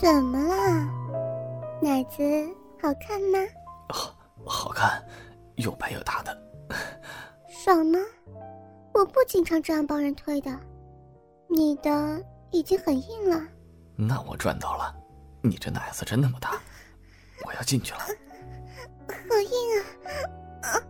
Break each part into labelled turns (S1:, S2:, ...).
S1: 怎么了？奶子好看吗？
S2: 好，好看，又白又大的。
S1: 爽吗？我不经常这样帮人推的。你的已经很硬了。
S2: 那我赚到了。你这奶子真那么大，我要进去了。
S1: 好硬啊！没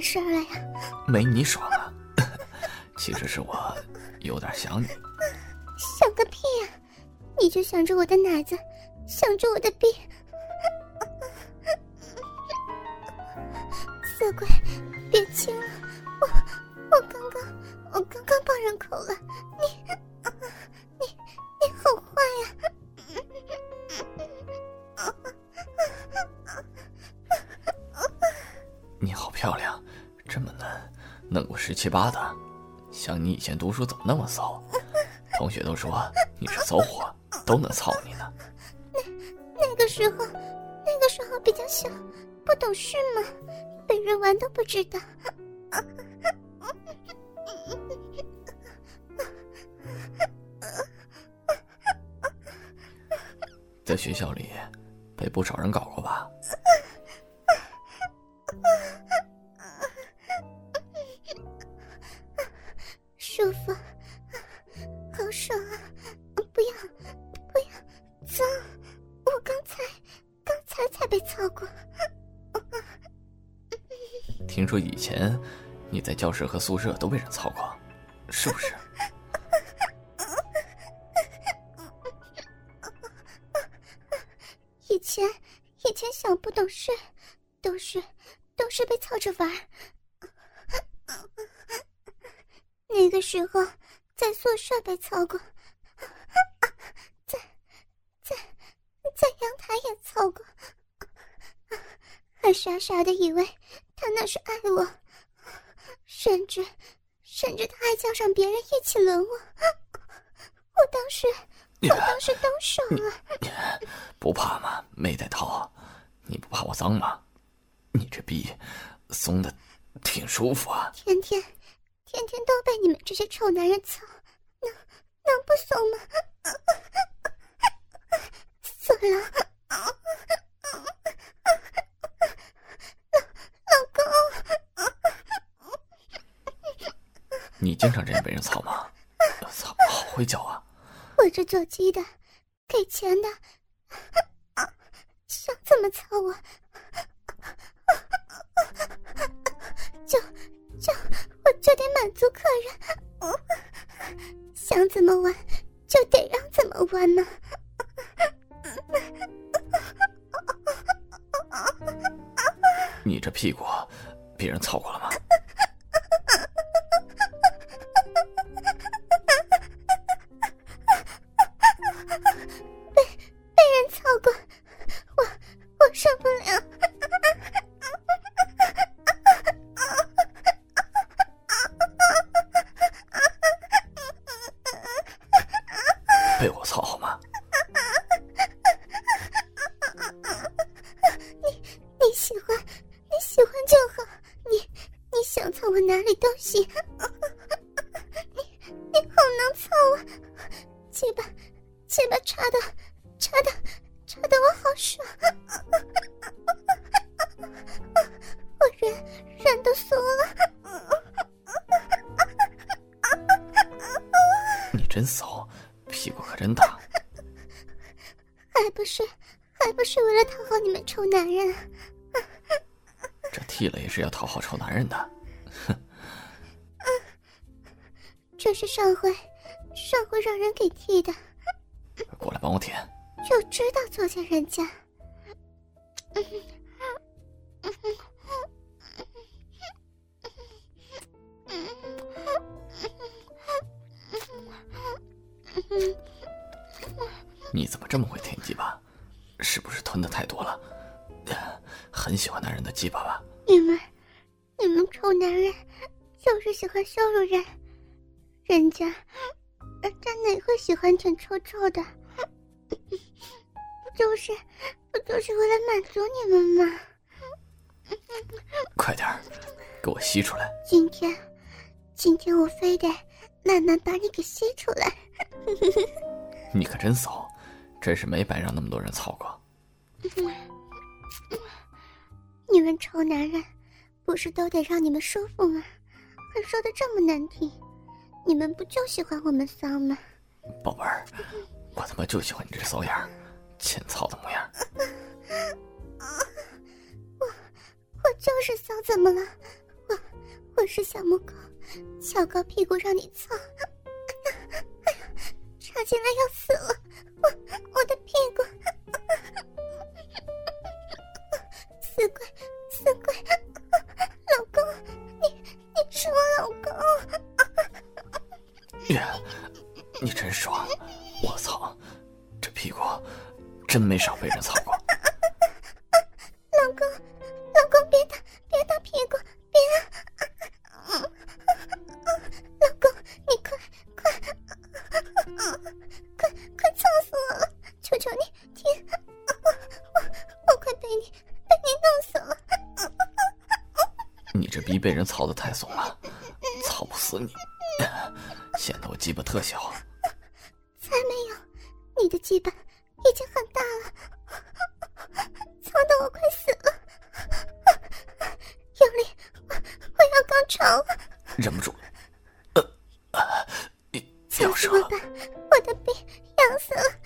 S1: 完事儿了呀？
S2: 没你爽啊！其实是我有点想你。
S1: 想个屁呀！你就想着我的奶子，想着我的逼。色鬼，别亲了！
S2: 嫩过十七八的，像你以前读书怎么那么骚？同学都说你是骚货，都能操你呢。
S1: 那那个时候，那个时候比较小，不懂事嘛。被人玩都不知道，
S2: 在学校里被不少人搞过吧？听说以前你在教室和宿舍都被人操过，是不是？
S1: 以前以前小不懂事，都是都是被操着玩。那个时候在宿舍被操过，在在在阳台也操过，还傻傻的以为。他那是爱我，甚至，甚至他还叫上别人一起轮我。我当时，我当时都爽了。
S2: 不怕吗？没带套，你不怕我脏吗？你这逼松的挺舒服啊。
S1: 天天，天天都被你们这些臭男人操，能能不松吗？死了。
S2: 你经常这样被人操吗？操，好会叫啊！
S1: 我这做鸡的，给钱的，想怎么操我，就就我就得满足客人，想怎么玩就得让怎么玩呢？
S2: 你这屁股，别人操过了吗？我
S1: 哪里都行。你你好能操啊！鸡巴鸡巴插的插的插的我好爽。我人人都酥了。
S2: 你真骚。屁股可真大，
S1: 还不是还不是为了讨好你们臭男人？
S2: 这剃了也是要讨好臭男人的，哼！
S1: 这是上回上回让人给剃的，
S2: 过来帮我舔，
S1: 就知道作践人家。
S2: 你怎么这么会舔鸡巴？是不是吞的太多了？很喜欢男人的鸡巴吧？
S1: 你们，你们臭男人，就是喜欢羞辱人。人家，人家哪会喜欢舔臭臭的？不就是，不就是为了满足你们吗？
S2: 快点给我吸出来！
S1: 今天，今天我非得慢慢把你给吸出来。
S2: 你可真骚，真是没白让那么多人操过。
S1: 你们臭男人，不是都得让你们舒服吗？还说的这么难听，你们不就喜欢我们骚吗？
S2: 宝贝儿，我他妈就喜欢你这骚样，欠操的模样。
S1: 我我就是骚，怎么了？我我是小母狗，翘高屁股让你操。哎呀，插进来要死了！我我的屁
S2: 屁股真没少被人操过。
S1: 老公，老公别打，别打屁股，别！老公，你快快快快操死我了！求求你停！我我快被你。被你弄死了！
S2: 你这逼被人操的太怂了，操不死你，显得我鸡巴特小。
S1: 的羁绊已经很大了，操的我快死了！用力，我要高潮了！
S2: 忍不住，呃，呃，你操什么
S1: 吧，我的病要死了！